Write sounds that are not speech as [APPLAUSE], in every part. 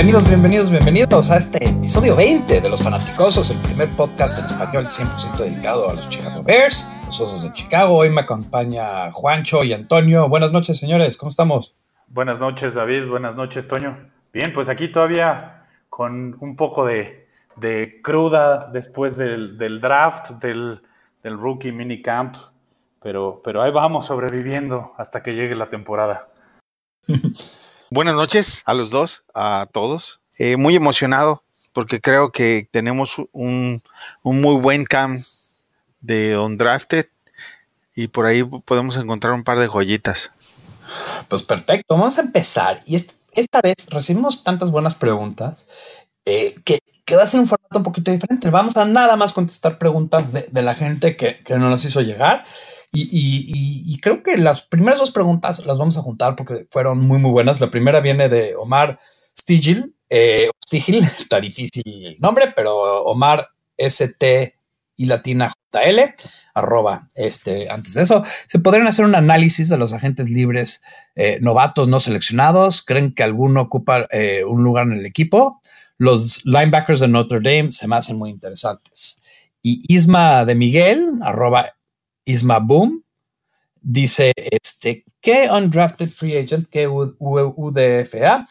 Bienvenidos, bienvenidos, bienvenidos a este episodio 20 de Los Fanaticosos, el primer podcast en español 100% dedicado a los Chicago Bears, los Osos de Chicago. Hoy me acompaña Juancho y Antonio. Buenas noches, señores, ¿cómo estamos? Buenas noches, David. Buenas noches, Toño. Bien, pues aquí todavía con un poco de, cruda después del, draft, del, del, rookie minicamp, pero, pero ahí vamos sobreviviendo hasta que llegue la temporada. [LAUGHS] Buenas noches a los dos, a todos. Eh, muy emocionado porque creo que tenemos un, muy buen camp de undrafted y por ahí podemos encontrar un par de joyitas. Pues perfecto, vamos a empezar. Y esta vez recibimos tantas buenas preguntas eh, que, va a ser un formato un poquito diferente. Vamos a nada más contestar preguntas de, la gente que, que nos las hizo llegar y, creo que las primeras dos preguntas las vamos a juntar porque fueron muy, muy buenas. La primera viene de Omar Stigil. Eh, Stigil, [LAUGHS] está difícil el nombre, pero Omar ST y latina JL, arroba, este, antes de eso, se podrían hacer un análisis de los agentes libres eh, novatos no seleccionados. ¿Creen que alguno ocupa eh, un lugar en el equipo? Los linebackers de Notre Dame se me hacen muy interesantes. Y Isma de Miguel, arroba Isma Boom dice, este, ¿qué undrafted free agent, qué UDFA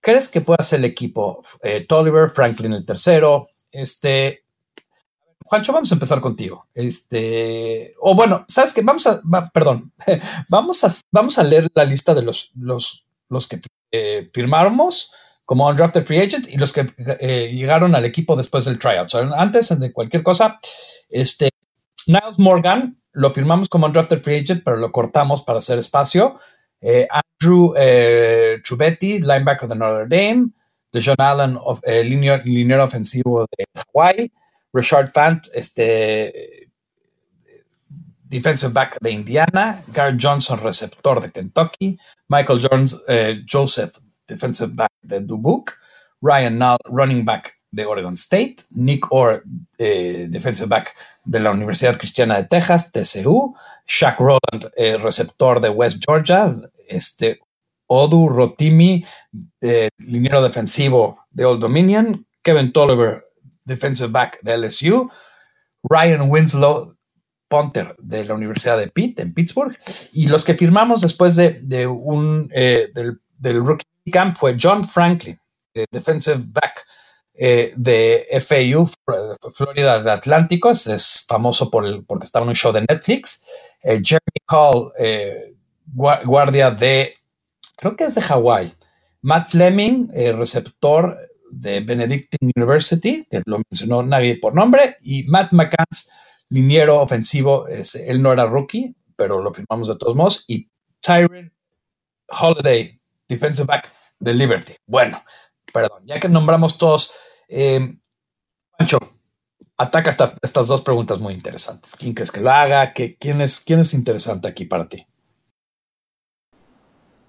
crees que pueda ser el equipo? Eh, Tolliver, Franklin el tercero, este, Juancho, vamos a empezar contigo. Este, o bueno, sabes que vamos a, perdón, [LAUGHS] vamos a, vamos a leer la lista de los, los, los que eh, firmamos como undrafted free agent y los que eh, llegaron al equipo después del tryout. antes de cualquier cosa, este, Niles Morgan lo firmamos como undrafted free agent, pero lo cortamos para hacer espacio. Eh, Andrew eh, linebacker de Notre Dame. John Allen, eh, liniero, ofensivo de Hawaii. Richard Fant, este, defensive back de Indiana. Garrett Johnson, receptor de Kentucky. Michael Jones, eh, Joseph, defensive back de Dubuque. Ryan Null, running back de Oregon State, Nick Orr, eh, defensive back de la Universidad Cristiana de Texas, TCU, Shaq Roland, eh, receptor de West Georgia, este, Odu Rotimi, eh, liniero defensivo de Old Dominion, Kevin Tolliver, defensive back de LSU, Ryan Winslow, punter de la Universidad de Pitt en Pittsburgh, y los que firmamos después de, un del, del, rookie camp fue John Franklin, defensive back eh, de FAU, Florida de Atlánticos, es famoso por el, porque estaba en un show de Netflix. Eh, Jeremy Hall, eh, guardia de, creo que es de Hawái. Matt Fleming, receptor de Benedictine University, que lo mencionó nadie por nombre. Y Matt McCann, liniero ofensivo, es, él no era rookie, pero lo firmamos de todos modos. Y Tyron Holiday, defensive back de Liberty. Bueno, perdón, ya que nombramos todos eh, Pancho, ataca estas dos preguntas muy interesantes. ¿Quién crees que lo haga? ¿Qué, quién, es, ¿Quién es interesante aquí para ti?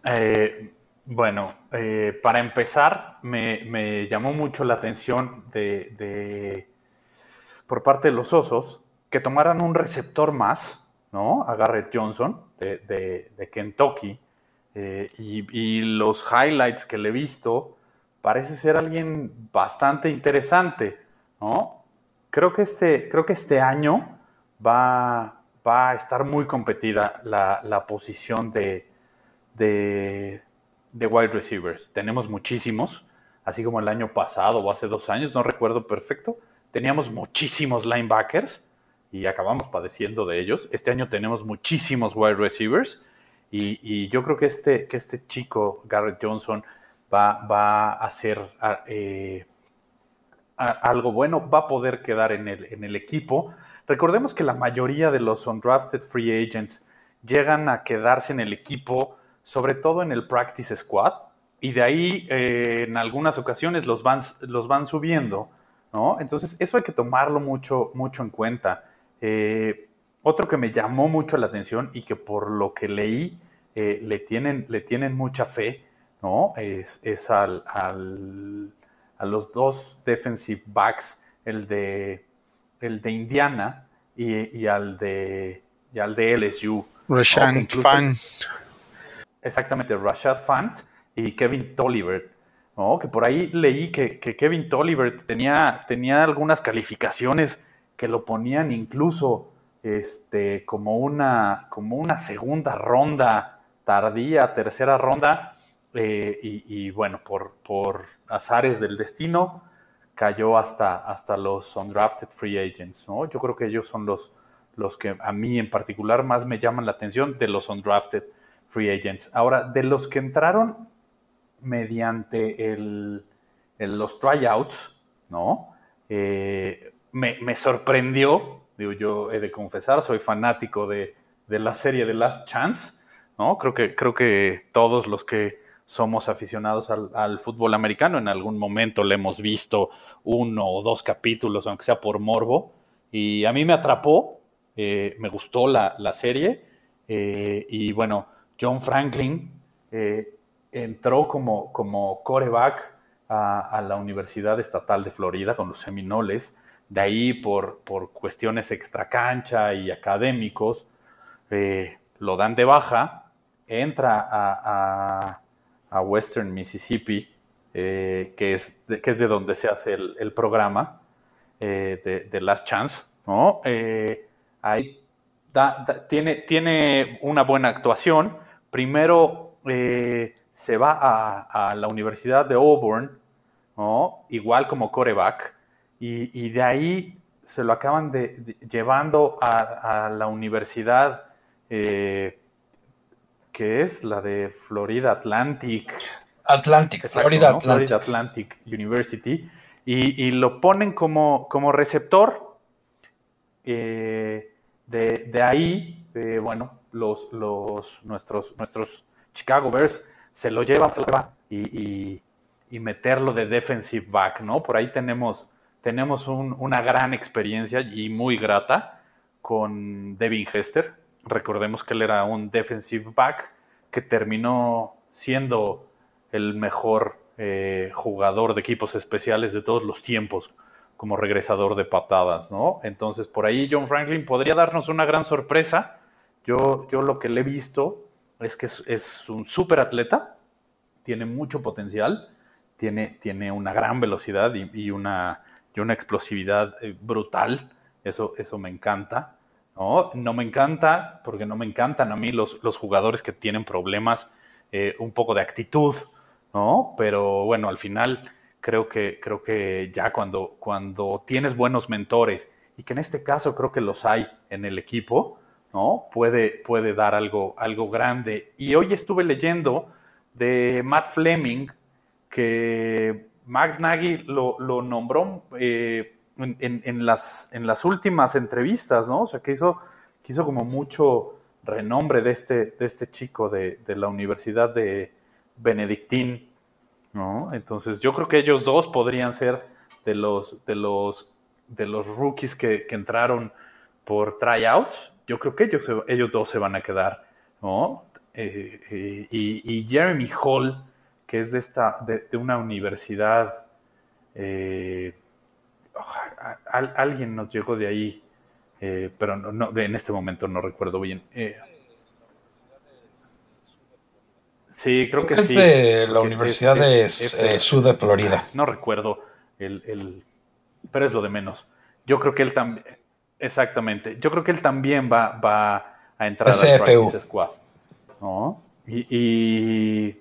Eh, bueno, eh, para empezar, me, llamó mucho la atención de, por parte de los osos que tomaran un receptor más, ¿no? A Garrett Johnson de, Kentucky. y, y, los highlights que le he visto, parece ser alguien bastante interesante, ¿no? Creo que este, creo que este año va, va a estar muy competida la, posición de, de, wide receivers. Tenemos muchísimos, así como el año pasado o hace dos años, no recuerdo perfecto, teníamos muchísimos linebackers y acabamos padeciendo de ellos. Este año tenemos muchísimos wide receivers y, yo creo que este, que este chico, Garrett Johnson, va, a hacer eh, algo bueno, va a poder quedar en el, en el equipo. Recordemos que la mayoría de los undrafted free agents llegan a quedarse en el equipo, sobre todo en el practice squad, y de ahí eh, en algunas ocasiones los van, los van subiendo, ¿no? Entonces eso hay que tomarlo mucho, mucho en cuenta. Eh, otro que me llamó mucho la atención y que por lo que leí le, tienen, le tienen mucha fe ¿no? Es, es al, al, a los dos defensive backs, el de, el de Indiana y, y al, de, y al de LSU. Rashad Fant. Exactamente, Rashad Fant y Kevin Tolliver. ¿no? Que por ahí leí que, Kevin Tolliver tenía, tenía algunas calificaciones que lo ponían incluso este, como, una, como una segunda ronda tardía, tercera ronda. Eh, y, bueno, por, por azares del destino, cayó hasta, hasta los undrafted free agents, ¿no? Yo creo que ellos son los, los que a mí en particular más me llaman la atención de los undrafted free agents. Ahora, de los que entraron mediante el, los tryouts, ¿no? Eh, me, sorprendió, digo, yo he de confesar, soy fanático de, la serie de Last Chance, ¿no? Creo que, creo que todos los que somos aficionados al, fútbol americano, en algún momento le hemos visto uno o dos capítulos, aunque sea por morbo, y a mí me atrapó, eh, me gustó la, serie, eh, y bueno, John Franklin eh, entró como, como coreback a, la Universidad Estatal de Florida con los Seminoles. De ahí, por, por cuestiones extracancha y académicos, lo dan de baja, entra a, Western Mississippi, eh, que, es de, que es de donde se hace el, programa de, Last Chance. ¿no? ahí tiene, tiene una buena actuación primero eh, se va a, la Universidad de Auburn, igual como coreback, y, de ahí se lo acaban de, llevando a, la universidad eh, que es la de Florida Atlantic. Atlantic, Florida Atlantic. Florida Atlantic University, y, lo ponen como, como receptor. Eh, de, ahí, bueno, los, los, nuestros, nuestros Chicago Bears se lo llevan, y, meterlo de defensive back, ¿no? Por ahí tenemos, tenemos una gran experiencia y muy grata con Devin Hester. Recordemos que él era un defensive back que terminó siendo el mejor eh, jugador de equipos especiales de todos los tiempos como regresador de patadas, ¿no? Entonces por ahí John Franklin podría darnos una gran sorpresa yo, yo lo que le he visto es que es, un súper atleta, tiene mucho potencial, tiene, tiene una gran velocidad y, una, y una explosividad eh, brutal. Eso, eso me encanta. ¿No? no me encanta, porque no me encantan a mí los, los jugadores que tienen problemas, eh, un poco de actitud, ¿no? Pero bueno, al final creo que, creo que ya cuando, cuando tienes buenos mentores, y que en este caso creo que los hay en el equipo, ¿no? Puede, puede dar algo, algo grande. Y hoy estuve leyendo de Matt Fleming que Matt Nagy lo, nombró eh, en, las, en las últimas entrevistas, ¿no? O sea, que hizo, como mucho renombre de este, de este chico de, la Universidad de Benedictín, ¿no? Entonces, yo creo que ellos dos podrían ser de los, de los, de los rookies que, que entraron por tryouts yo creo que ellos, ellos dos se van a quedar, ¿no? Eh, eh, y, Jeremy Hall, que es de, esta, de, una universidad, eh, alguien nos llegó de ahí, pero no, en este momento no recuerdo bien. sí, creo que, es de la Universidad de Sur de Florida. No recuerdo el, el, pero es lo de menos. Yo creo que él también Exactamente. Yo creo que él también va, va a entrar al Practice Squad. ¿no? Y,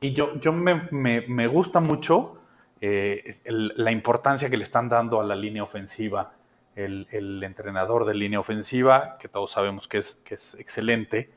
y, yo, yo me, me, gusta mucho eh, la importancia que le están dando a la línea ofensiva. El, entrenador de línea ofensiva, que todos sabemos que es, que es excelente,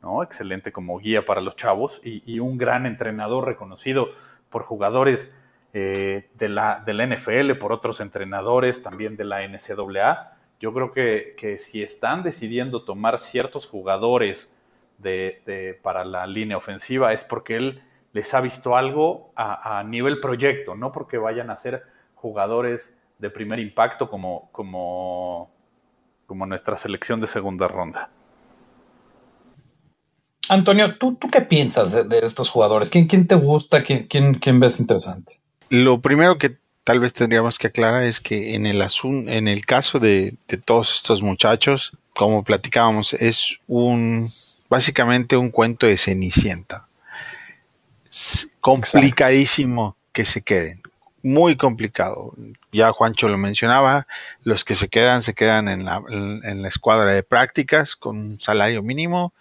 ¿no? Excelente como guía para los chavos y, y un gran entrenador reconocido por jugadores eh, de, la, de la NFL, por otros entrenadores, también de la NCAA. Yo creo que, que si están decidiendo tomar ciertos jugadores de, para la línea ofensiva es porque él les ha visto algo a, nivel proyecto, no porque vayan a ser jugadores de primer impacto como, como, como nuestra selección de segunda ronda. Antonio, ¿tú, tú qué piensas de, estos jugadores? ¿Quién, quién te gusta? ¿Quién, quién, quién ves interesante? Lo primero que tal vez tendríamos que aclarar es que en el, en el caso de, todos estos muchachos, como platicábamos, es un básicamente un cuento de Cenicienta. Complicadísimo que se queden. Muy complicado. Ya Juancho lo mencionaba, los que se quedan se quedan en la, en la escuadra de prácticas con un salario mínimo,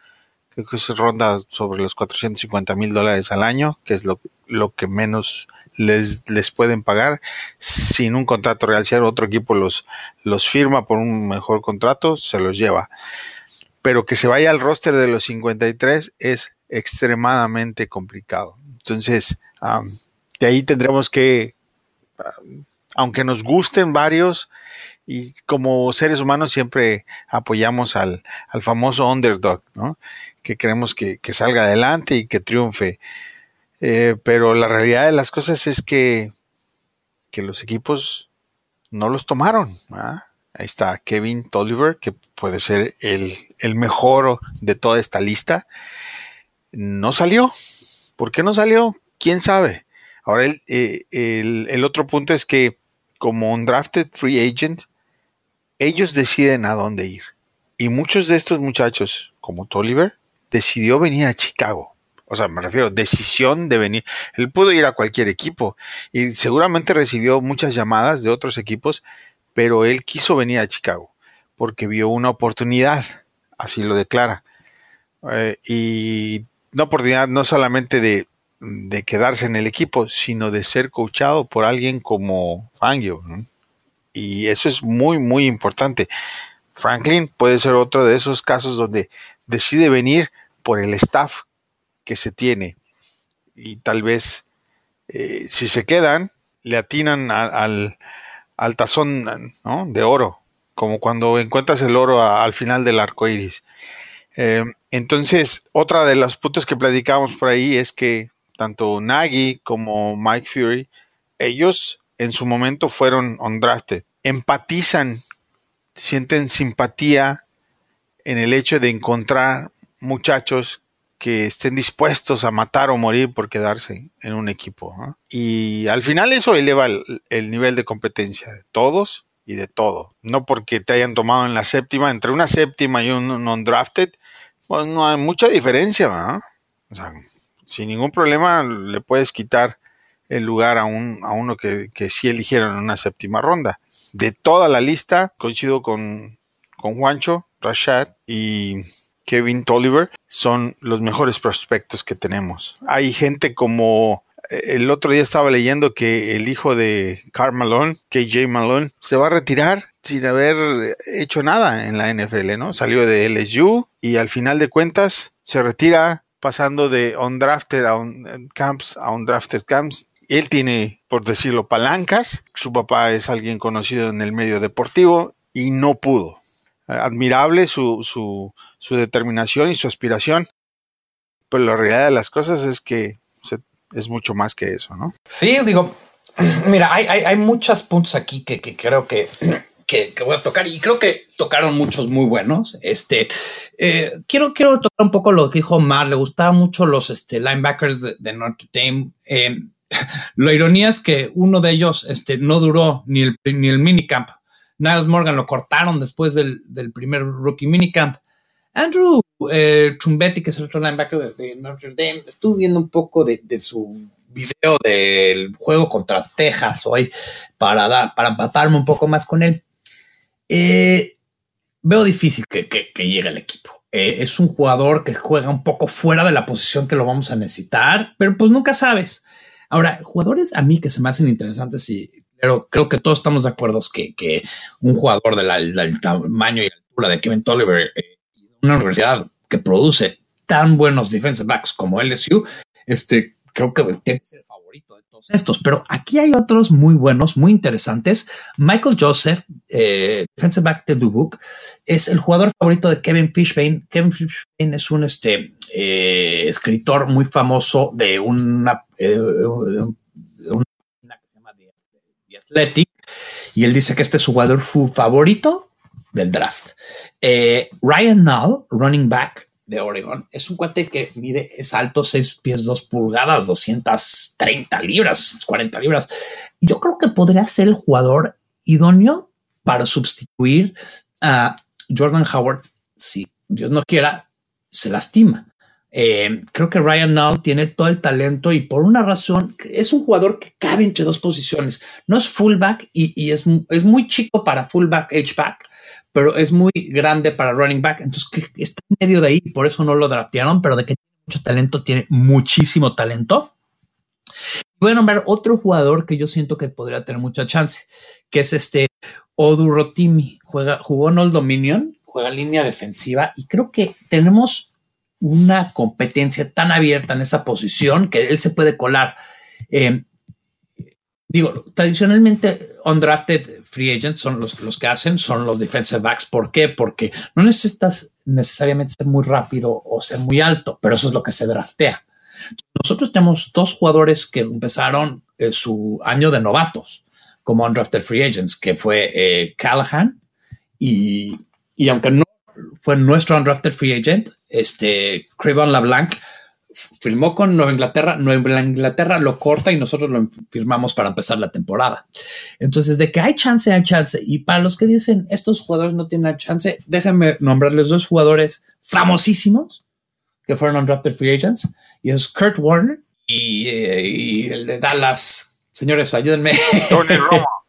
que se ronda sobre los 450 mil dólares al año, que es lo, lo que menos les, les pueden pagar sin un contrato real. Si otro equipo los, los firma por un mejor contrato, se los lleva. Pero que se vaya al roster de los 53 es extremadamente complicado. Entonces, de ahí tendremos que, aunque nos gusten varios, y como seres humanos siempre apoyamos al, al famoso underdog, ¿no? Que queremos que, que salga adelante y que triunfe. Eh, pero la realidad de las cosas es que, que los equipos no los tomaron. Ahí está Kevin Tolliver, que puede ser el, el, mejor de toda esta lista. No salió. ¿Por qué no salió? ¿Quién sabe? Ahora, el, eh, el, el otro punto es que como un drafted free agent, ellos deciden a dónde ir. Y muchos de estos muchachos, como Tolliver, decidió venir a Chicago o sea, me refiero, decisión de venir. Él pudo ir a cualquier equipo y seguramente recibió muchas llamadas de otros equipos, pero él quiso venir a Chicago porque vio una oportunidad, así lo declara. Eh, y una oportunidad no solamente de, de, quedarse en el equipo, sino de ser coachado por alguien como Fangio. Y eso es muy, muy importante. Franklin puede ser otro de esos casos donde decide venir por el staff que se tiene. Y tal vez eh, si se quedan, le atinan al, al, tazón de oro, como cuando encuentras el oro al final del arco iris. Eh, entonces, otra de los puntos que platicamos por ahí es que tanto Nagy como Mike Fury, ellos en su momento fueron undrafted. Empatizan, sienten simpatía en el hecho de encontrar muchachos que estén dispuestos a matar o morir por quedarse en un equipo. Y al final eso eleva el, nivel de competencia de todos y de todo. No porque te hayan tomado en la séptima, entre una séptima y un non-drafted, pues no hay mucha diferencia. O sea, sin ningún problema le puedes quitar el lugar a, un, a uno que, que sí eligieron en una séptima ronda. De toda la lista, coincido con, con Juancho, Rashad y Kevin Tolliver son los mejores prospectos que tenemos. Hay gente como el otro día estaba leyendo que el hijo de Carl Malone, KJ Malone, se va a retirar sin haber hecho nada en la NFL, ¿no? Salió de LSU y al final de cuentas se retira pasando de undrafted a un camps a undrafted camps. Él tiene, por decirlo, palancas. Su papá es alguien conocido en el medio deportivo y no pudo admirable su, su, su, determinación y su aspiración, pero la realidad de las cosas es que es mucho más que eso, ¿no? Sí, digo, [CLEARS THROAT] mira, hay, hay, hay muchos puntos aquí que, que creo [CLEARS THROAT] que, que, voy a tocar y creo que tocaron muchos muy buenos. Este, eh, quiero, quiero tocar un poco lo que dijo Mar, le gustaban mucho los este, linebackers de, de Notre Dame. La [LAUGHS] ironía es que uno de ellos este, no duró ni el, ni el minicamp Niles Morgan lo cortaron después del, primer rookie minicamp. Andrew eh, Trumbetti, que es el otro linebacker de, Notre Dame, estuve viendo un poco de, su video del juego contra Texas hoy para, dar, para empaparme un poco más con él. Eh, veo difícil que, llegue al equipo. Eh, es un jugador que juega un poco fuera de la posición que lo vamos a necesitar, pero pues nunca sabes. Ahora, jugadores a mí que se me hacen interesantes y pero creo que todos estamos de acuerdo que, que un jugador del tamaño y altura de Kevin Tolliver, eh, una universidad que produce tan buenos defensive backs como LSU, este, creo que tiene que ser el favorito de todos estos. Pero aquí hay otros muy buenos, muy interesantes. Michael Joseph, eh, back de Dubuque, es el jugador favorito de Kevin Fishbane. Kevin Fishbane es un este, eh, escritor muy famoso de una, de una Athletic y él dice que este es su jugador favorito del draft. Eh, Ryan Null, running back de Oregon, es un cuate que mide, es alto, 6 pies 2 pulgadas, 230 libras, 40 libras. Yo creo que podría ser el jugador idóneo para sustituir a Jordan Howard si Dios no quiera, se lastima. Eh, creo que Ryan Null tiene todo el talento y por una razón es un jugador que cabe entre dos posiciones. No es fullback y, es, es, muy chico para fullback, H-back, pero es muy grande para running back. Entonces está en medio de ahí, por eso no lo draftearon, pero de que tiene mucho talento, tiene muchísimo talento. Voy a nombrar otro jugador que yo siento que podría tener mucha chance, que es este Odu Rotimi. Juega, jugó en Old Dominion, juega línea defensiva y creo que tenemos una competencia tan abierta en esa posición que él se puede colar. Eh, digo, tradicionalmente undrafted free agents son los, los que hacen, son los defensive backs. ¿Por qué? Porque no necesitas necesariamente ser muy rápido o ser muy alto, pero eso es lo que se draftea. Nosotros tenemos dos jugadores que empezaron eh, su año de novatos como undrafted free agents, que fue eh, Callahan y, y aunque no fue nuestro undrafted free agent, este, Crevon LeBlanc, firmó con Nueva Inglaterra, Nueva Inglaterra lo corta y nosotros lo firmamos para empezar la temporada. Entonces, de que hay chance, hay chance. Y para los que dicen estos jugadores no tienen chance, déjenme nombrarles dos jugadores famosísimos que fueron undrafted free agents y es Kurt Warner y, eh, y el de Dallas. Señores, ayúdenme. Tony Romo. [LAUGHS]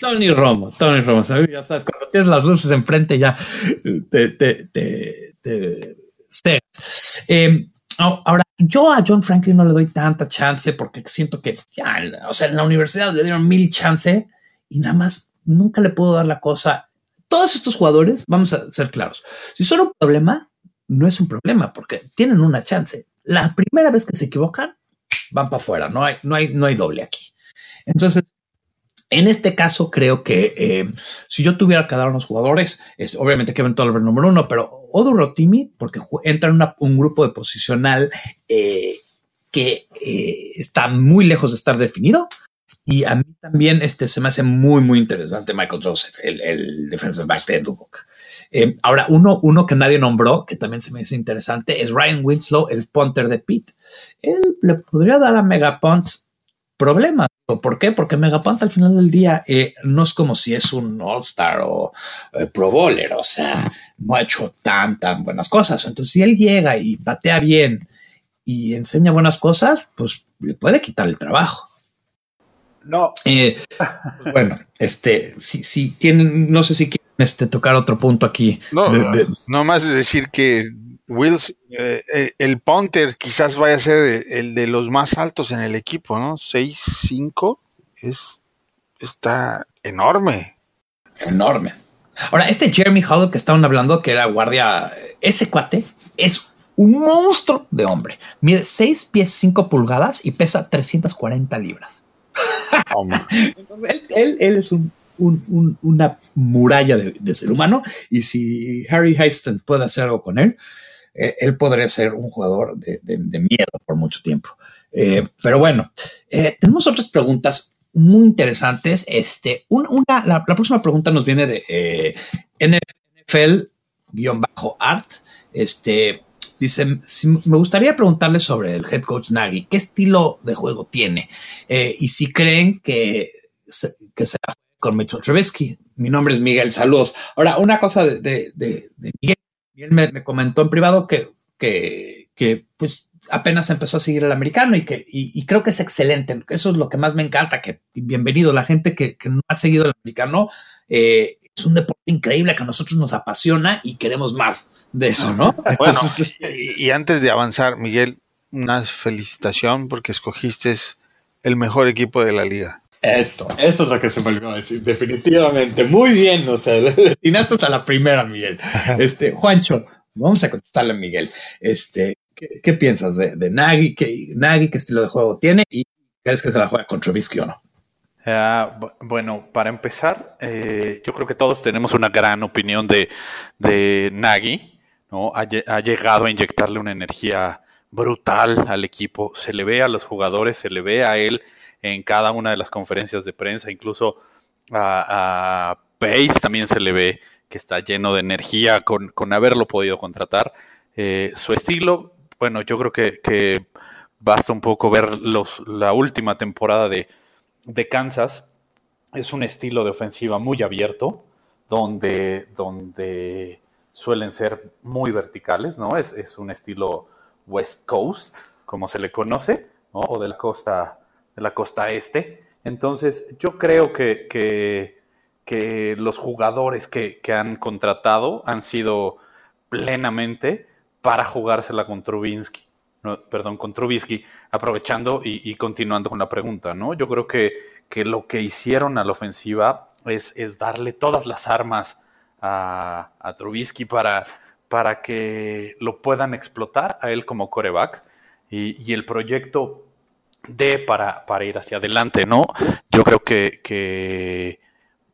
Tony Romo, Tony Romo, ya sabes, cuando tienes las luces enfrente ya te, te, te, te em, ahora, yo a John Franklin no le doy tanta chance porque siento que ya, o sea, en la universidad le dieron mil chance y nada más nunca le puedo dar la cosa. Todos estos jugadores, vamos a ser claros, si son un problema, no es un problema porque tienen una chance. La primera vez que se equivocan, van para afuera, no hay, no hay, no hay doble aquí. Entonces, en este caso, creo que eh, si yo tuviera que dar unos jugadores, es obviamente Kevin Tolliver número uno, pero Odo Rotimi, porque entra en un grupo de posicional eh, que eh, está muy lejos de estar definido. Y a mí también este, se me hace muy, muy interesante Michael Joseph, el, defensive back de Dubuque. ahora, uno, uno que nadie nombró, que también se me hace interesante, es Ryan Winslow, el punter de Pitt. Él le podría dar a Mega Punt problemas. ¿Por qué? Porque Megapanta al final del día eh, no es como si es un All-Star o eh, Pro Bowler, o sea, no ha hecho tan, tan buenas cosas. Entonces, si él llega y patea bien y enseña buenas cosas, pues le puede quitar el trabajo. No. Eh, pues bueno, este, si, si tienen, no sé si quieren este, tocar otro punto aquí. No, no más decir que Wills, eh, eh, el punter quizás vaya a ser el de los más altos en el equipo, ¿no? 6-5 es, está enorme. Enorme. Ahora, este Jeremy Howell que estaban hablando, que era guardia, ese cuate es un monstruo de hombre. Mide 6 pies 5 pulgadas y pesa 340 libras. [LAUGHS] él, es una muralla de, ser humano y si Harry Heiston puede hacer algo con él, eh, él podría ser un jugador de, miedo por mucho tiempo. Eh, pero bueno, eh, tenemos otras preguntas muy interesantes. Este, una, la, próxima pregunta nos viene de NFL-art. Este, dice, me gustaría preguntarle sobre el head coach Nagy, qué estilo de juego tiene y si creen que, que será con Mitchell Trubisky. Mi nombre es Miguel, saludos. Ahora, una cosa de, de Miguel y él me, comentó en privado que, que, pues apenas empezó a seguir el americano y que y, creo que es excelente. Eso es lo que más me encanta, que bienvenido la gente que, no ha seguido el americano. Eh, es un deporte increíble que a nosotros nos apasiona y queremos más de eso, ¿no? [LAUGHS] Este, y, antes de avanzar, Miguel, una felicitación porque escogiste el mejor equipo de la liga. Eso, eso es lo que se me olvidó decir, definitivamente. Muy bien, o sea, [LAUGHS] le a la primera, Miguel. Este, Juancho, vamos a contestarle a Miguel. Este, ¿qué, piensas de, de Nagy? ¿Qué, Nagy, qué estilo de juego tiene? ¿Y crees que se la juega con Trubisky o no? Ah, bueno, para empezar, eh, yo creo que todos tenemos una gran opinión de, de Nagy, ¿no? Ha, ha, llegado a inyectarle una energía brutal al equipo, se le ve a los jugadores, se le ve a él en cada una de las conferencias de prensa, incluso a, Pace también se le ve que está lleno de energía con, haberlo podido contratar. Eh, su estilo, bueno, yo creo que, basta un poco ver la última temporada de, Kansas. Es un estilo de ofensiva muy abierto, donde, suelen ser muy verticales, ¿no? Es, es un estilo West Coast, como se le conoce, o de la costa, de la costa este. Entonces, yo creo que, que, los jugadores que, han contratado han sido plenamente para jugársela con Trubinsky. perdón, con Trubisky, aprovechando y, continuando con la pregunta, ¿no? Yo creo que, que lo que hicieron a la ofensiva es, es darle todas las armas a, a Trubisky para, para que lo puedan explotar a él como coreback y, el proyecto de para, para, ir hacia adelante, ¿no? Yo creo que,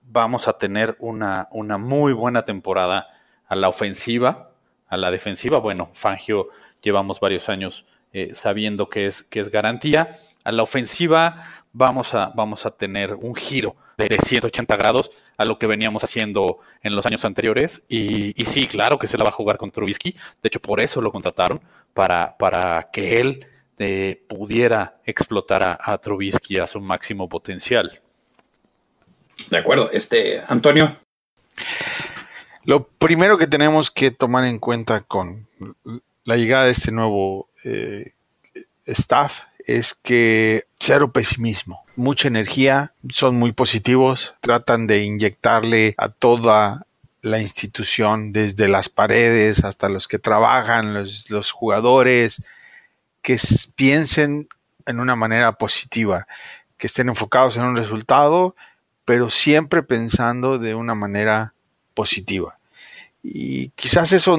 vamos a tener una, una, muy buena temporada a la ofensiva, a la defensiva. Bueno, Fangio llevamos varios años eh, sabiendo que es, que es garantía. A la ofensiva vamos a, vamos a tener un giro de 180 grados a lo que veníamos haciendo en los años anteriores. Y, sí, claro que se la va a jugar con Trubisky. De hecho, por eso lo contrataron, para, para que él eh, pudiera explotar a, Trubisky a su máximo potencial. De acuerdo. Este, Antonio. Lo primero que tenemos que tomar en cuenta con la llegada de este nuevo eh, staff es que cero pesimismo, mucha energía, son muy positivos, tratan de inyectarle a toda la institución, desde las paredes hasta los que trabajan, los, jugadores, que piensen en una manera positiva, que estén enfocados en un resultado, pero siempre pensando de una manera positiva. Y quizás eso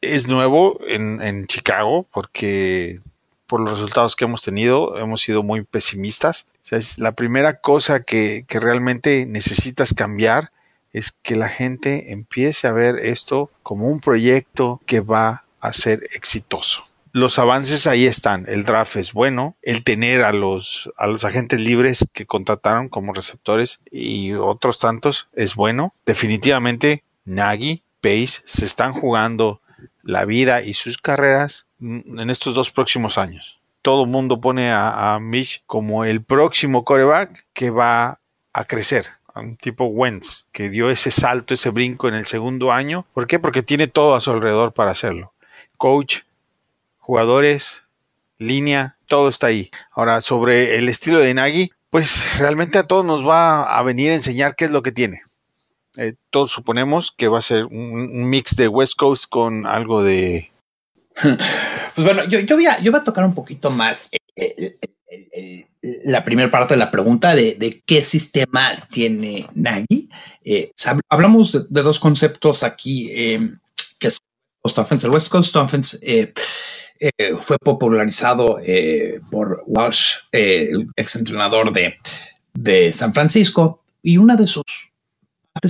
es nuevo en, Chicago, porque por los resultados que hemos tenido, hemos sido muy pesimistas. es la primera cosa que, realmente necesitas cambiar es que la gente empiece a ver esto como un proyecto que va a ser exitoso. Los avances ahí están. El draft es bueno. El tener a los, a los agentes libres que contrataron como receptores y otros tantos es bueno. Definitivamente, Nagy, Pace se están jugando la vida y sus carreras en estos dos próximos años. Todo el mundo pone a, Mitch como el próximo coreback que va a crecer. Un tipo Wentz, que dio ese salto, ese brinco en el segundo año. ¿Por qué? Porque tiene todo a su alrededor para hacerlo. Coach, jugadores, línea, todo está ahí. Ahora, sobre el estilo de Nagy, pues realmente a todos nos va a venir a enseñar qué es lo que tiene. Eh, todos suponemos que va a ser un, mix de West Coast con algo de... [LAUGHS] Pues bueno, yo, voy, a, yo voy a tocar un poquito más eh, eh, la primera parte de la pregunta de, qué sistema tiene Nagy. hablamos de, dos conceptos aquí, que es West Offense. El West Coast Offense fue popularizado por Walsh, el ex entrenador de, de San Francisco, y una de sus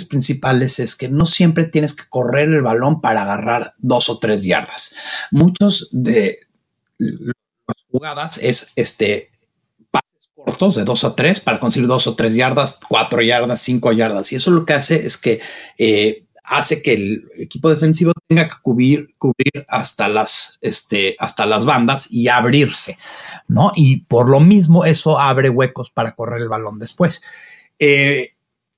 principales es que no siempre tienes que correr el balón para agarrar dos o tres yardas. Muchos de las jugadas es este pases cortos de dos o tres para conseguir dos o tres yardas, cuatro yardas, cinco yardas. Y eso lo que hace es que eh, hace que el equipo defensivo tenga que cubrir, cubrir hasta las, este, hasta las bandas y abrirse, ¿no? Y por lo mismo eso abre huecos para correr el balón después. Eh,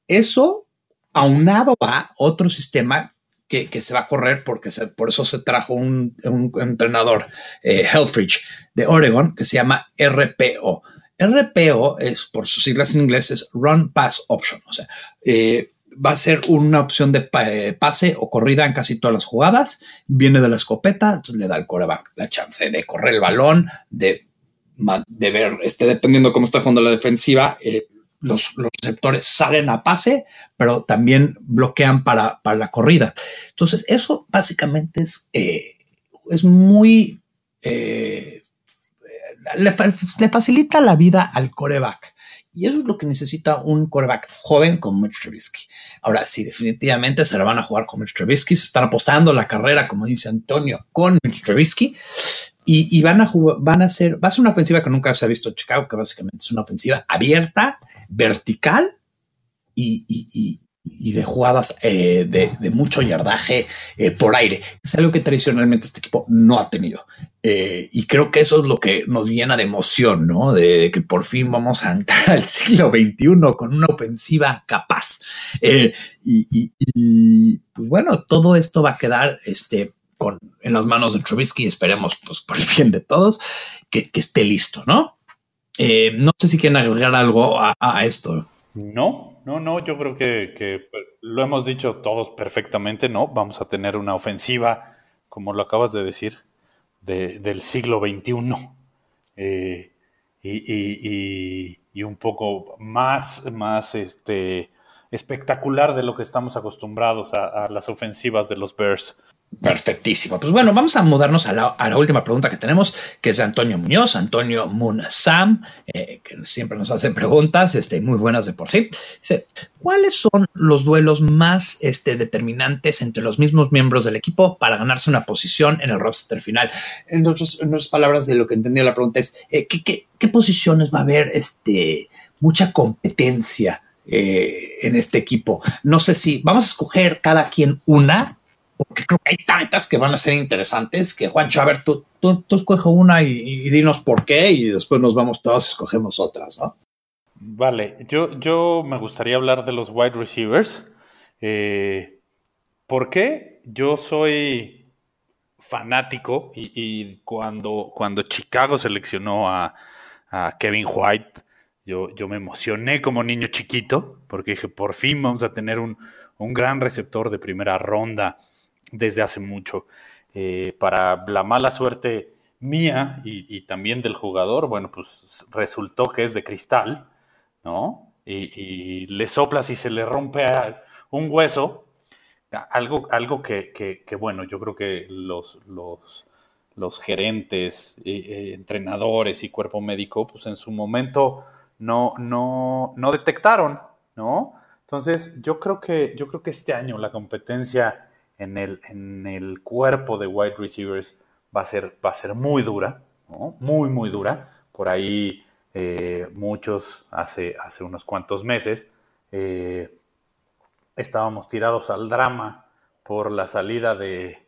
eso aunado a otro sistema que, se va a correr porque por eso se trajo un, entrenador, eh, Helfrich, de Oregon, que se llama RPO. RPO es, por sus siglas en inglés, es Run Pass Option. O sea, eh, va a ser una opción de eh, pase o corrida en casi todas las jugadas. Viene de la escopeta, entonces le da al coreback la chance de correr el balón, de, de ver, este, dependiendo cómo está jugando la defensiva, eh, los, receptores salen a pase, pero también bloquean para, la corrida. Entonces, eso básicamente es, eh, es muy... Eh, le, facilita la vida al coreback. Y eso es lo que necesita un coreback joven como Mitch Trubisky. Ahora, sí, definitivamente se la van a jugar con Mitch Trubisky. Se están apostando la carrera, como dice Antonio, con Mitch Trubisky. Y, van a jugar, van a ser, va a ser una ofensiva que nunca se ha visto en Chicago, que básicamente es una ofensiva abierta, vertical y, de jugadas eh, de, mucho yardaje eh, por aire. Es algo que tradicionalmente este equipo no ha tenido. Eh, y creo que eso es lo que nos llena de emoción, ¿no? De, que por fin vamos a entrar al siglo XXI con una ofensiva capaz. y, pues bueno, todo esto va a quedar este, con, en las manos de Trubisky. Esperemos, pues, por el bien de todos, que, esté listo, ¿no? No sé si quieren agregar algo a, esto. No, no, no, yo creo que, pues, lo hemos dicho todos perfectamente, ¿no? Vamos a tener una ofensiva, como lo acabas de decir, del siglo XXI. Eh, y, y, un poco más, más este, espectacular de lo que estamos acostumbrados a, las ofensivas de los Bears. Perfectísimo. Pues bueno, vamos a mudarnos a la, última pregunta que tenemos, que es de Antonio Muñoz, Antonio Munasam, eh, que siempre nos hace preguntas este, muy buenas de por sí. Dice, ¿cuáles son los duelos más este, determinantes entre los mismos miembros del equipo para ganarse una posición en el roster final? En, otras palabras, de lo que entendí la pregunta es, eh, ¿qué, posiciones va a haber este, mucha competencia? Eh, en este equipo. No sé si vamos a escoger cada quien una, porque creo que hay tantas que van a ser interesantes que Juancho, a ver, tú, tú, escoge una y, dinos por qué y después nos vamos todos y escogemos otras, ¿no? Vale, yo, yo me gustaría hablar de los wide receivers. Eh, ¿Por qué? Yo soy fanático y, cuando, cuando Chicago seleccionó a, a Kevin White, yo, me emocioné como niño chiquito porque dije, por fin vamos a tener un, gran receptor de primera ronda desde hace mucho. Eh, para la mala suerte mía y, también del jugador, bueno, pues resultó que es de cristal, ¿no? Y, le soplas y se le rompe un hueso. Algo, algo que, bueno, yo creo que los, los, gerentes, eh, eh, entrenadores y cuerpo médico, pues en su momento no, no, no detectaron, ¿no? Entonces, yo creo que, yo creo que este año la competencia en el, en el cuerpo de wide receivers va a ser, va a ser muy dura. Muy, muy dura. Por ahí eh, muchos hace, hace unos cuantos meses eh, estábamos tirados al drama por la salida de,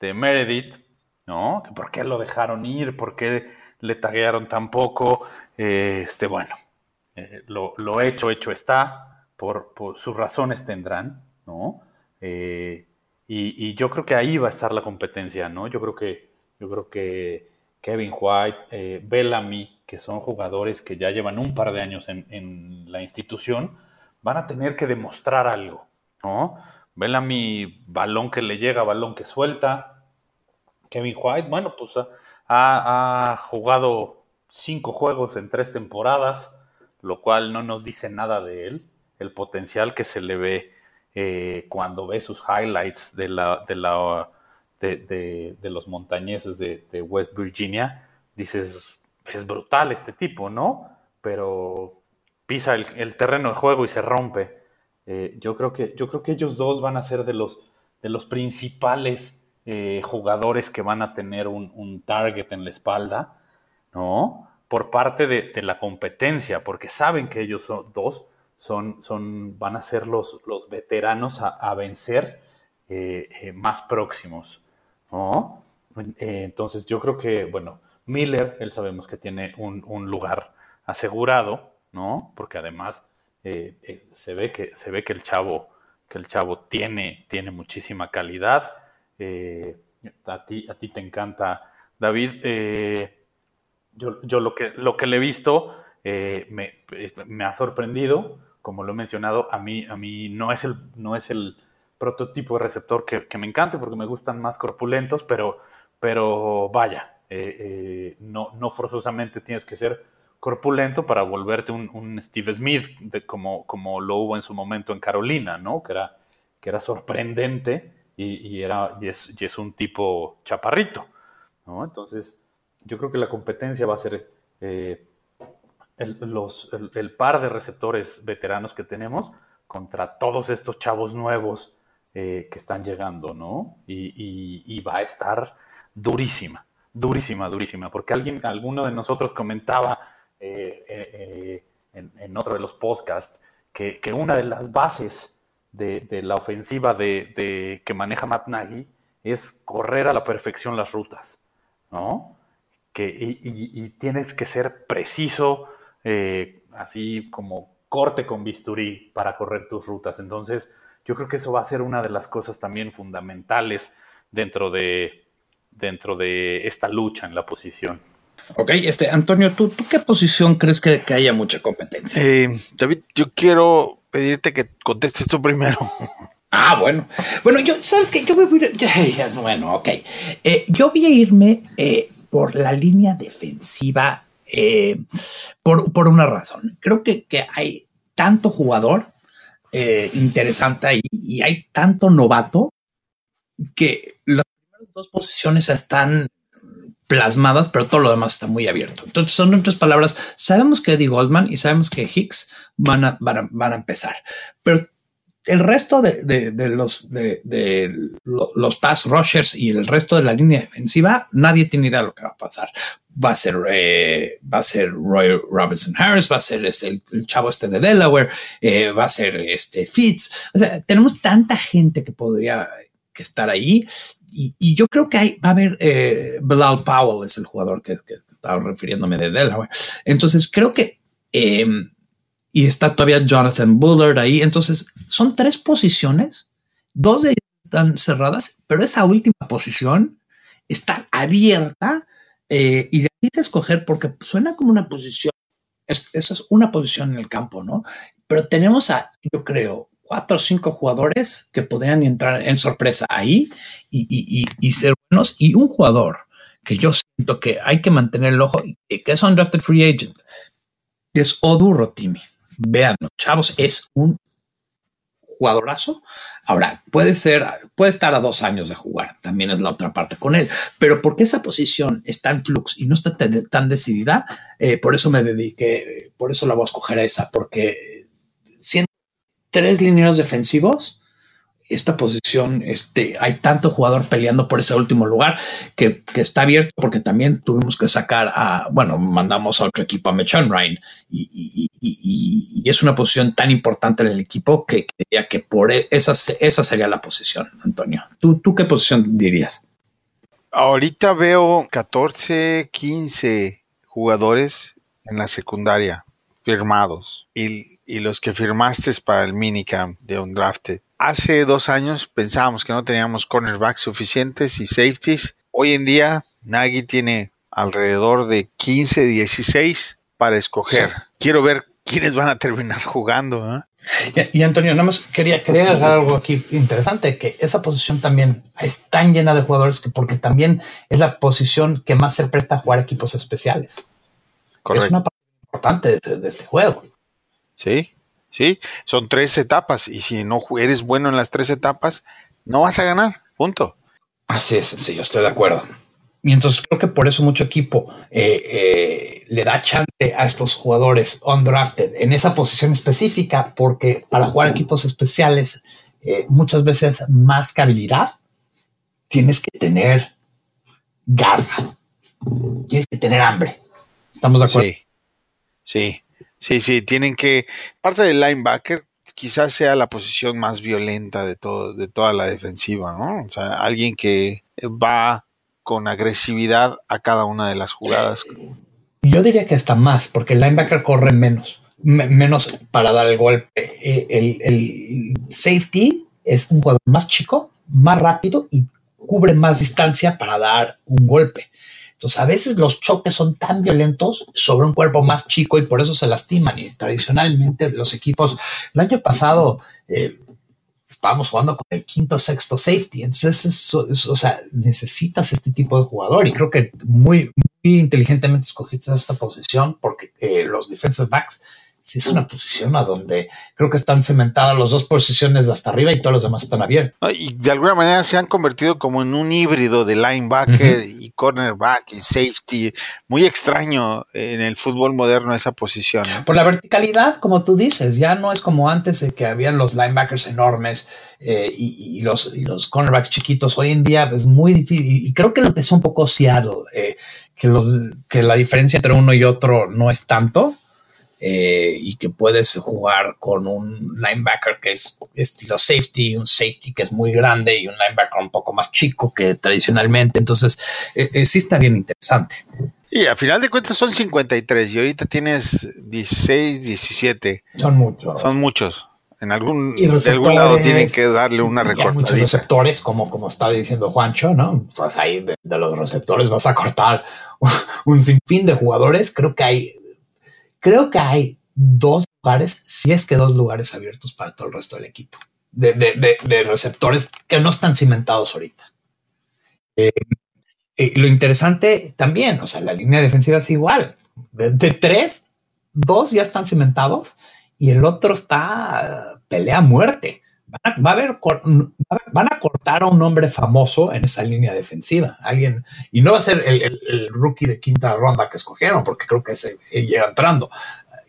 de Meredith, ¿no? ¿Por qué lo dejaron ir? ¿Por qué le taguearon tan poco? Eh, este, bueno, eh, lo, hecho, hecho está, por, sus razones tendrán, ¿no? Y, yo creo que ahí va a estar la competencia, ¿no? Yo creo que, yo creo que Kevin White, eh, Bellamy, que son jugadores que ya llevan un par de años en, la institución, van a tener que demostrar algo, ¿no? Bellamy, balón que le llega, balón que suelta. Kevin White, bueno, pues ha jugado cinco juegos en tres temporadas lo cual no nos dice nada de él. El potencial que se le ve eh, cuando ve sus highlights de, la, de, los montañeses de, West Virginia, dices, es brutal este tipo, ¿no? Pero pisa el, terreno de juego y se rompe. Eh, yo, creo que, yo creo que ellos dos van a ser de los, de los principales eh, jugadores que van a tener un target en la espalda, ¿no? por parte de, la competencia, porque saben que ellos son, dos son, son, van a ser los, los veteranos a, vencer eh, eh, más próximos. ¿no? Eh, entonces yo creo que, bueno, Miller, él sabemos que tiene un, lugar asegurado, ¿no? Porque además se, ve que, se ve que el chavo, que el chavo tiene, tiene muchísima calidad. a, ti, a ti te encanta, David. Yo, yo lo, que, lo que le he visto me, me, ha sorprendido, como lo he mencionado, a mí, a mí no, es el, no es el prototipo de receptor que, que me encante porque me gustan más corpulentos, pero, pero vaya, eh, eh, no, no forzosamente tienes que ser corpulento para volverte un, un Steve Smith, como, como lo hubo en su momento en Carolina, ¿no? Que era, que era sorprendente y, y era, y es, y es un tipo chaparrito, ¿no? Entonces, yo creo que la competencia va a ser eh, el, par de receptores veteranos que tenemos contra todos estos chavos nuevos eh, que están llegando, ¿no? Y, va a estar durísima, durísima, durísima, porque alguien, alguno de nosotros comentaba eh, en, otro de los podcasts que, una de las bases de, la ofensiva de, que maneja Matt Nagy es correr a la perfección las rutas, ¿no? y, tienes que ser preciso, eh, así como corte con bisturí para correr tus rutas. Entonces, yo creo que eso va a ser una de las cosas también fundamentales dentro de, dentro de esta lucha en la posición. Ok, este Antonio, ¿tú, tú qué posición crees que, haya mucha competencia? Eh, David, yo quiero pedirte que contestes tú primero. [LAUGHS] Ah, bueno. Bueno, yo, sabes que yo me voy a bueno, ok. Eh, yo voy a irme eh, por la línea defensiva por, por, una razón. Creo que, que hay tanto jugador interesante ahí y hay tanto novato que las primeras dos posiciones están plasmadas, pero todo lo demás está muy abierto. Entonces, son otras palabras, sabemos que Eddie Goldman y sabemos que Hicks van a, van a, empezar, pero el resto de, los, de, los pass rushers y el resto de la línea defensiva, nadie tiene idea de lo que va a pasar. Va a ser, eh, va a ser Roy Robinson Harris, va a ser este, el, chavo este de Delaware, eh, va a ser este Fitz. O sea, tenemos tanta gente que podría que estar ahí. Y, yo creo que hay, va a haber, eh, Bilal Powell es el jugador que, estaba refiriéndome de Delaware. Entonces creo que, em, y está todavía Jonathan Bullard ahí. Entonces son tres posiciones, dos de ellas están cerradas, pero esa última posición está abierta eh, y a escoger porque suena como una posición. esa es una posición en el campo, ¿no? Pero tenemos a, yo creo, cuatro o cinco jugadores que podrían entrar en sorpresa ahí y, ser buenos. Y un jugador que yo siento que hay que mantener el ojo, que es un drafted free agent, es Oduro Timmy. Vean, chavos, es un jugadorazo. Ahora, puede ser, puede estar a dos años de jugar, también es la otra parte con él, pero porque esa posición está en flux y no está tan decidida, eh, por eso me dediqué, por eso la voy a escoger a esa, porque siento tres lineros defensivos, esta posición, este, hay tanto jugador peleando por ese último lugar que, está abierto porque también tuvimos que sacar a, bueno, mandamos a otro equipo a Mechon Ryan y, es una posición tan importante en el equipo que diría que por e, esa, esa sería la posición, Antonio. ¿Tú, ¿Tú qué posición dirías? Ahorita veo 14, 15 jugadores en la secundaria firmados y, los que firmaste para el minicamp de Undrafted. Hace dos años pensábamos que no teníamos cornerbacks suficientes y safeties. Hoy en día, Nagy tiene alrededor de 15, 16 para escoger. Quiero ver quiénes van a terminar [LAUGHS] jugando. Y, Antonio, nada más quería, quería algo aquí interesante, que esa posición también es tan llena de jugadores que porque también es la posición que más se presta a jugar equipos especiales. Es una importante de, este juego. Sí, sí, son tres etapas y si no eres bueno en las tres etapas, no vas a ganar, punto. Así es, sí, yo estoy de acuerdo. Y entonces creo que por eso mucho equipo eh, eh, le da chance a estos jugadores undrafted en esa posición específica, porque para jugar equipos especiales, eh, muchas veces más que habilidad, tienes que tener garra, tienes que tener hambre. ¿Estamos de acuerdo? Sí, sí, sí, tienen que, parte del linebacker quizás sea la posición más violenta de todo, de toda la defensiva, ¿no? O sea, alguien que va con agresividad a cada una de las jugadas. Yo diría que hasta más, porque el linebacker corre menos, menos para dar el golpe. Eh, el safety es un jugador más chico, más rápido y cubre más distancia para dar un golpe. Entonces, a veces los choques son tan violentos sobre un cuerpo más chico y por eso se lastiman. Y tradicionalmente los equipos, el año pasado eh, estábamos jugando con el quinto, sexto safety. Entonces, o sea, necesitas este tipo de jugador y creo que muy, muy inteligentemente escogiste esta posición porque eh, los defensive backs sí es una posición a donde creo que están cementadas las dos posiciones de hasta arriba y todos los demás están abiertos. Y de alguna manera se han convertido como en un híbrido de linebacker y cornerback y safety. Muy extraño en el fútbol moderno esa posición. Por la verticalidad, como tú dices, ya no es como antes de que habían los linebackers enormes eh, y, los, y los cornerbacks chiquitos. Hoy en día es muy difícil y creo que lo que es un poco ociado, eh, que, los, que la diferencia entre uno y otro no es tanto eh, y que puedes jugar con un linebacker que es estilo safety, un safety que es muy grande y un linebacker un poco más chico que tradicionalmente. Entonces, eh, eh, sí está bien interesante. Y a final de cuentas son 53 y ahorita tienes 16, 17. Son muchos. Son muchos. En algún, de algún lado tienen que darle una recortadita. muchos receptores, como, como estaba diciendo Juancho, ¿no? Pues ahí de, los receptores vas a cortar [LAUGHS] un, sinfín de jugadores. Creo que hay, creo que hay dos lugares, si es que dos lugares abiertos para todo el resto del equipo, de, de, de receptores que no están cimentados ahorita. Eh, eh, lo interesante también, o sea, la línea defensiva es igual. De, tres, dos ya están cimentados y el otro está pelea a muerte. Va a haber, van a cortar a un hombre famoso en esa línea defensiva. Alguien, y no va a ser el, rookie de quinta ronda que escogieron, porque creo que ese llega entrando.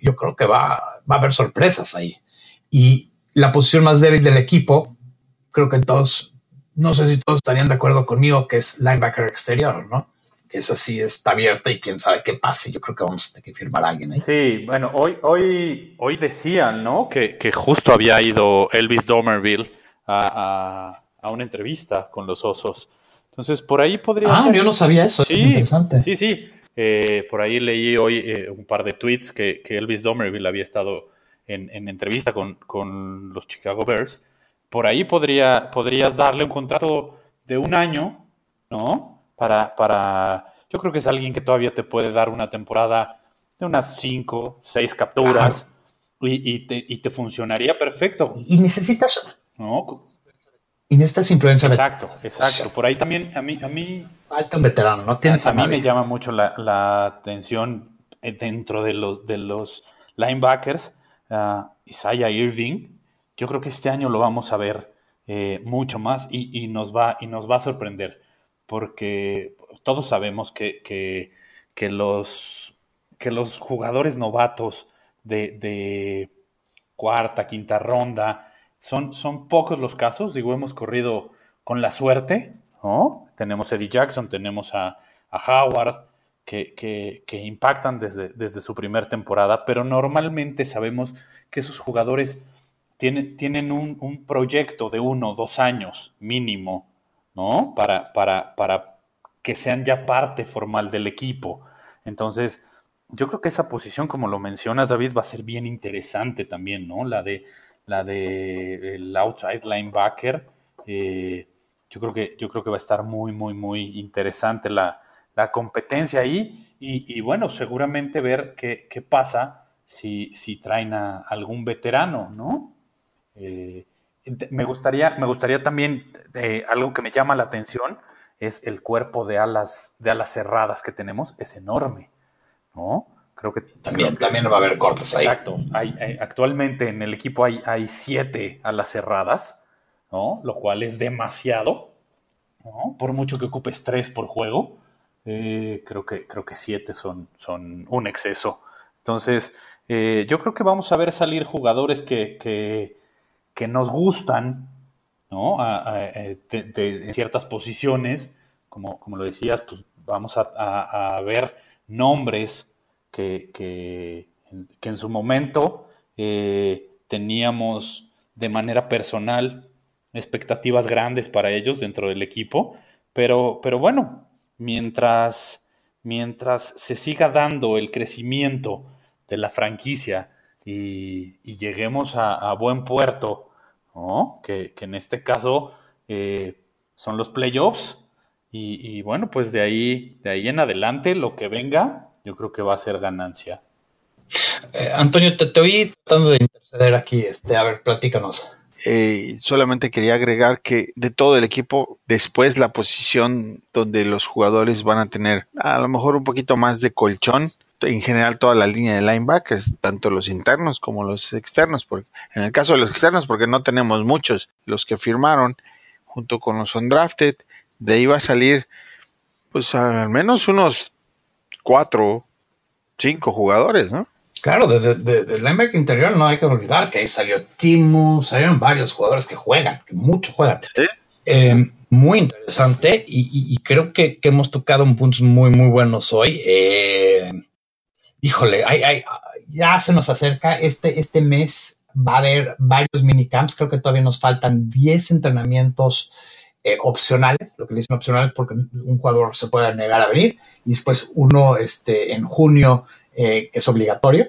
Yo creo que va, va a haber sorpresas ahí. Y la posición más débil del equipo, creo que todos no sé si todos estarían de acuerdo conmigo que es linebacker exterior, ¿no? Que esa sí está abierta y quién sabe qué pase. Yo creo que vamos a tener que firmar a alguien ahí. Sí, bueno, hoy, hoy, hoy decían, ¿no? Que, justo había ido Elvis Domerville a, una entrevista con los osos. Entonces, por ahí podría. Ah, yo no sabía eso. Sí, es interesante. Sí, sí. Eh, por ahí leí hoy eh, un par de tweets que, Elvis Domerville había estado en, entrevista con, con los Chicago Bears por ahí podría, podrías darle un contrato de un año, ¿no? Para, para, yo creo que es alguien que todavía te puede dar una temporada de unas cinco, seis capturas y, te, funcionaría perfecto. Y necesitas... ¿No? Y necesitas influencia. Exacto, exacto. Por ahí también a mí... A mí Falta un veterano, ¿no? Tienes a, mí me llama mucho la, atención eh, dentro de los, de los linebackers, uh, Isaiah Irving, yo creo que este año lo vamos a ver eh, mucho más y, nos va, y nos va a sorprender, porque todos sabemos que, los, que los jugadores novatos de, cuarta, quinta ronda, son, son pocos los casos, digo, hemos corrido con la suerte, ¿no? Tenemos a Eddie Jackson, tenemos a, Howard, que, que, impactan desde, desde su primera temporada, pero normalmente sabemos que esos jugadores tienen un, proyecto de uno, dos años mínimo, ¿no? Para, para, para que sean ya parte formal del equipo. Entonces, yo creo que esa posición, como lo mencionas, David, va a ser bien interesante también, ¿no? La de la de el outside linebacker. Eh, yo creo que yo creo que va a estar muy, muy, muy interesante la, competencia ahí. Y, bueno, seguramente ver qué, qué pasa si, si traen a algún veterano, ¿no? Eh, me, gustaría, me gustaría también, eh, algo que me llama la atención, es el cuerpo de alas, de alas cerradas que tenemos, es enorme, ¿no? Creo que también, también va a haber cortes ahí. Exacto. actualmente en el equipo hay, hay siete alas cerradas, ¿no? Lo cual es demasiado, ¿no? Por mucho que ocupes tres por juego, eh, creo, que, creo que siete son, son un exceso. Entonces, yo creo que vamos a ver salir jugadores que, que que nos gustan, ¿no? Eh, en ciertas posiciones, como, como, lo decías, pues vamos a, ver nombres que, que, en su momento eh, teníamos de manera personal expectativas grandes para ellos dentro del equipo, pero, pero bueno, mientras, mientras se siga dando el crecimiento de la franquicia y, lleguemos a buen puerto que, en este caso eh, son los playoffs. Y, bueno, pues de ahí, de ahí en adelante, lo que venga, yo creo que va a ser ganancia. Eh, Antonio, te, te oí tratando de interceder aquí. Este, a ver, platícanos. Eh, solamente quería agregar que de todo el equipo, después la posición donde los jugadores van a tener a lo mejor un poquito más de colchón en general toda la línea de linebackers, tanto los internos como los externos. Porque, en el caso de los externos, porque no tenemos muchos, los que firmaron junto con los undrafted, de ahí va a salir pues al menos unos cuatro, cinco jugadores, ¿no? Claro, de, de, linebacker interior no hay que olvidar que ahí salió Timu, salieron varios jugadores que juegan, que mucho juegan. Eh, muy interesante y, creo que, hemos tocado un puntos muy, muy buenos hoy. Eh, híjole, ya se nos acerca este, este mes. Va a haber varios minicamps. Creo que todavía nos faltan 10 entrenamientos eh, opcionales. Lo que le dicen opcionales porque un jugador se puede negar a venir. Y después uno este, en junio eh, que es obligatorio.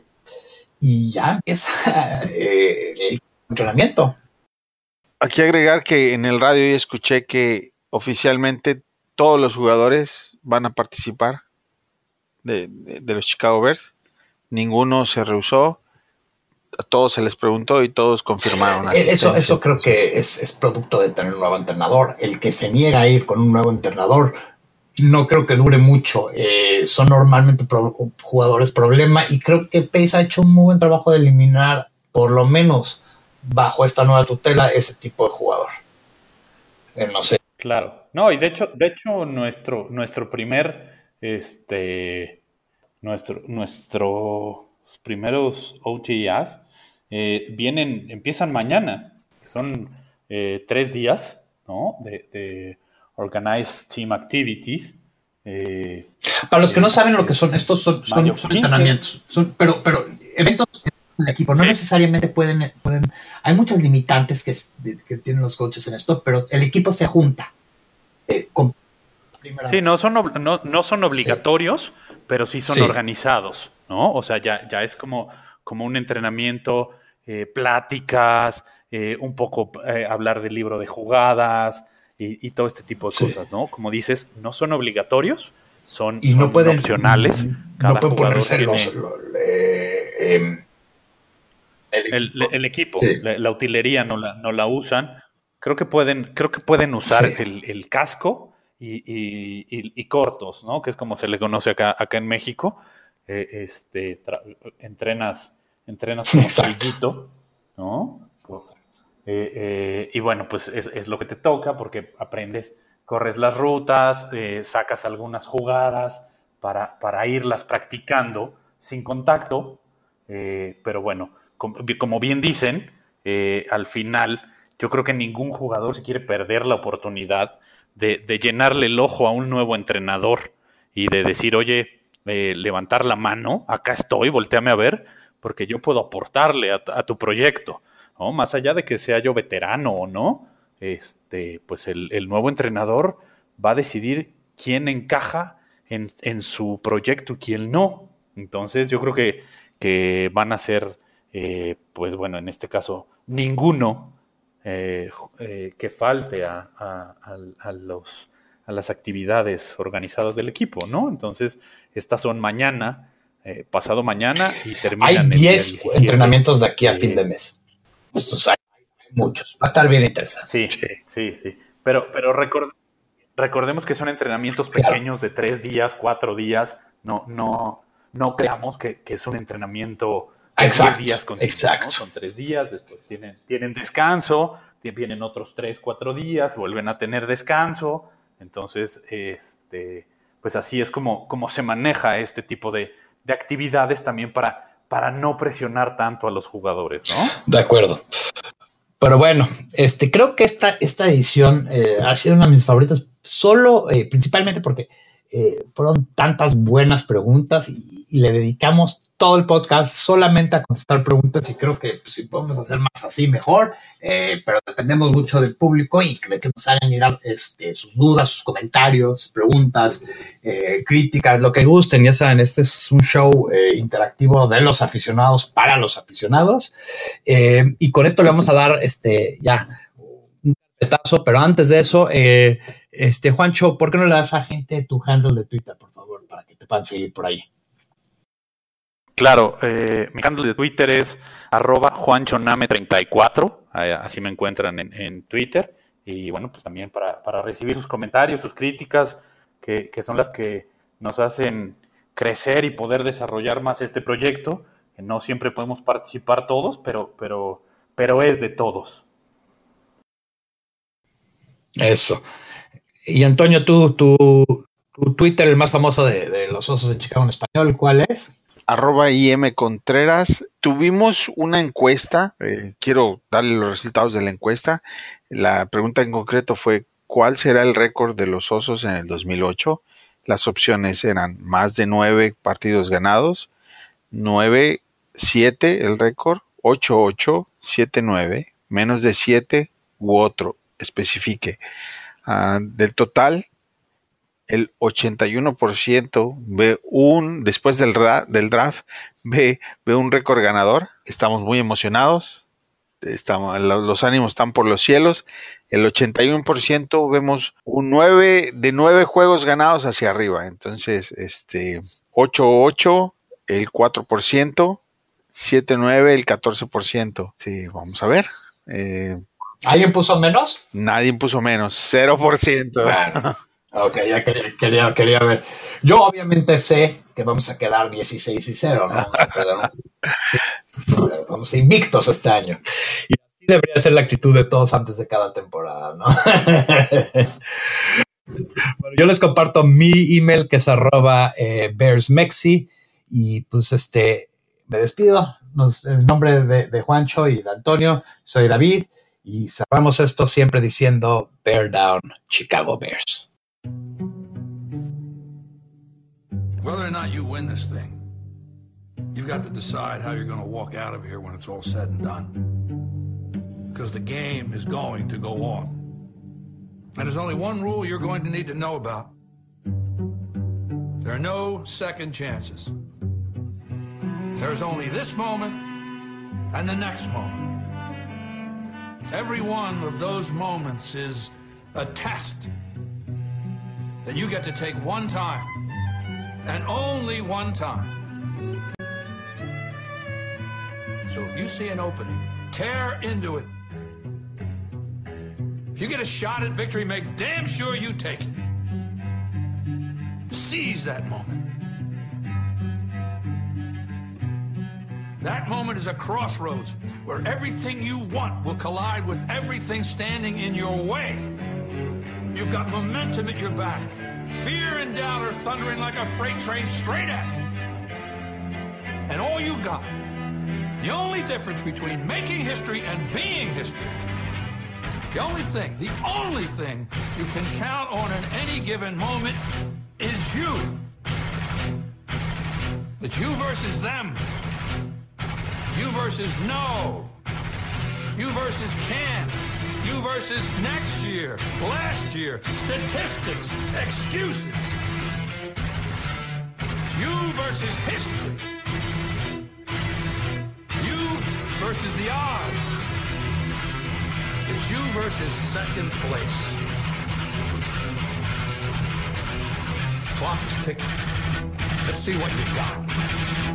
Y ya empieza [LAUGHS] eh, entrenamiento. Aquí agregar que en el radio escuché que oficialmente todos los jugadores van a participar de, los Chicago Bears. Ninguno se rehusó. A todos se les preguntó y todos confirmaron. Eh, eso, eso creo que es, producto de tener un nuevo entrenador. El que se niega a ir con un nuevo entrenador no creo que dure mucho. Eh, son normalmente jugadores problema y creo que Pace ha hecho un muy buen trabajo de eliminar, por lo menos bajo esta nueva tutela, ese tipo de jugador. Eh, no sé. Claro. No, y de hecho, de hecho, nuestro, nuestro primer, este, nuestro, nuestros primeros OTAs eh, vienen, empiezan mañana. Son tres días, ¿no? de Organized Team Activities. Eh, Para los que no saben lo que son, estos son, entrenamientos, pero, pero eventos en equipo, no necesariamente pueden, pueden, hay muchas limitantes que, tienen los coaches en esto, pero el equipo se junta. Eh, sí, no son, no, son obligatorios, pero sí son organizados, ¿no? O sea, ya, ya es como, como un entrenamiento, eh, pláticas, un poco hablar del libro de jugadas, y, todo este tipo de cosas, ¿no? Como dices, no son obligatorios, son, y no pueden, opcionales. no pueden ponerse los, em, el, equipo, la, utilería no la, no la usan. Creo que pueden, creo que pueden usar el, casco y, cortos, ¿no? Que es como se le conoce acá, acá en México. Eh, este, entrenas, entrenas con un ¿no? Pues, eh, eh, y bueno, pues es, lo que te toca porque aprendes, corres las rutas, sacas algunas jugadas para, para, irlas practicando sin contacto. pero bueno, como, bien dicen, al final yo creo que ningún jugador se quiere perder la oportunidad de, llenarle el ojo a un nuevo entrenador y de decir, oye, levantar la mano, acá estoy, volteame a ver, porque yo puedo aportarle a tu proyecto. ¿no? Más allá de que sea yo veterano o no, este, pues el, nuevo entrenador va a decidir quién encaja en, su proyecto y quién no. Entonces yo creo que, que van a ser, eh, pues bueno, en este caso, ninguno eh, eh, que falte a, los, a las actividades organizadas del equipo, ¿no? Entonces, estas son mañana, pasado mañana y terminan. Hay 10 entrenamientos de aquí a fin de mes. Hay, muchos. Va a estar bien interesante. Sí, sí, sí. Pero, pero recordemos que son entrenamientos pequeños de tres días, cuatro días. No, no, no creamos que, es un entrenamiento exacto, días Exacto. Son tres días, después tienen, tienen descanso, vienen otros tres, cuatro días, vuelven a tener descanso. Entonces, este, pues así es como, como se maneja este tipo de, de actividades también para para no presionar tanto a los jugadores, ¿no? De acuerdo. Pero bueno, este, creo que esta, esta edición eh, ha sido una de mis favoritas, solo, eh, principalmente porque eh, fueron tantas buenas preguntas y, le dedicamos todo el podcast solamente a contestar preguntas y creo que pues, si podemos hacer más así mejor, eh, pero dependemos mucho del público y de que nos hagan llegar este, sus dudas, sus comentarios, preguntas, eh, críticas, lo que gusten. Ya saben, este es un show interactivo de los aficionados para los aficionados y con esto le vamos a dar este ya un petazo, pero antes de eso, este, Juancho, ¿por qué no le das a gente tu handle de Twitter, por favor, para que te puedan seguir por ahí? Claro, eh, mi handle de Twitter es arroba juanchoname34, así me encuentran en, Twitter. Y bueno, pues también para, recibir sus comentarios, sus críticas, que, son las que nos hacen crecer y poder desarrollar más este proyecto. No siempre podemos participar todos, pero, pero, pero es de todos. Eso. Y Antonio, tú, tu, Twitter, el más famoso de, los osos de Chicago en español, ¿cuál es? Arroba IM Contreras. Tuvimos una encuesta, eh, quiero darle los resultados de la encuesta. La pregunta en concreto fue, ¿cuál será el récord de los osos en el 2008? Las opciones eran más de nueve partidos ganados, nueve, siete el récord, ocho, ocho, siete, nueve, menos de siete u otro, especifique. Ah, del total, el 81% ve un, después del, del draft, ve, ve un récord ganador. Estamos muy emocionados. estamos, los ánimos están por los cielos. El 81% vemos un 9 de 9 juegos ganados hacia arriba. Entonces, este 8-8, el 4%, 7-9, el 14%. Sí, vamos a ver. Eh, ¿Alguien puso menos? Nadie puso menos, 0%. [LAUGHS] ok, ya quería, quería, ver. Yo obviamente sé que vamos a quedar 16 y 0, ¿no? Vamos a, a invictos este año. Y así debería ser la actitud de todos antes de cada temporada, ¿no? [LAUGHS] bueno, yo les comparto mi email que es arroba eh, bearsmexi y pues este, me despido. en nombre de Juancho y de Antonio, soy David. Y cerramos esto siempre diciendo Bear Down, Chicago Bears. Whether or not you win this thing, you've got to decide how you're going to walk out of here when it's all said and done. Because the game is going to go on. And there's only one rule you're going to need to know about. There are no second chances. There's only this moment and the next moment. Every one of those moments is a test that you get to take one time and only one time. So if you see an opening, tear into it. If you get a shot at victory, make damn sure you take it. Seize that moment. That moment is a crossroads where everything you want will collide with everything standing in your way. You've got momentum at your back. Fear and doubt are thundering like a freight train straight at you. And all you got, the only difference between making history and being history, the only thing, the only thing you can count on in any given moment is you. It's you versus them. You versus no. You versus can't. You versus next year, last year, statistics, excuses. You versus history. You versus the odds. It's you versus second place. Clock is ticking. Let's see what you got.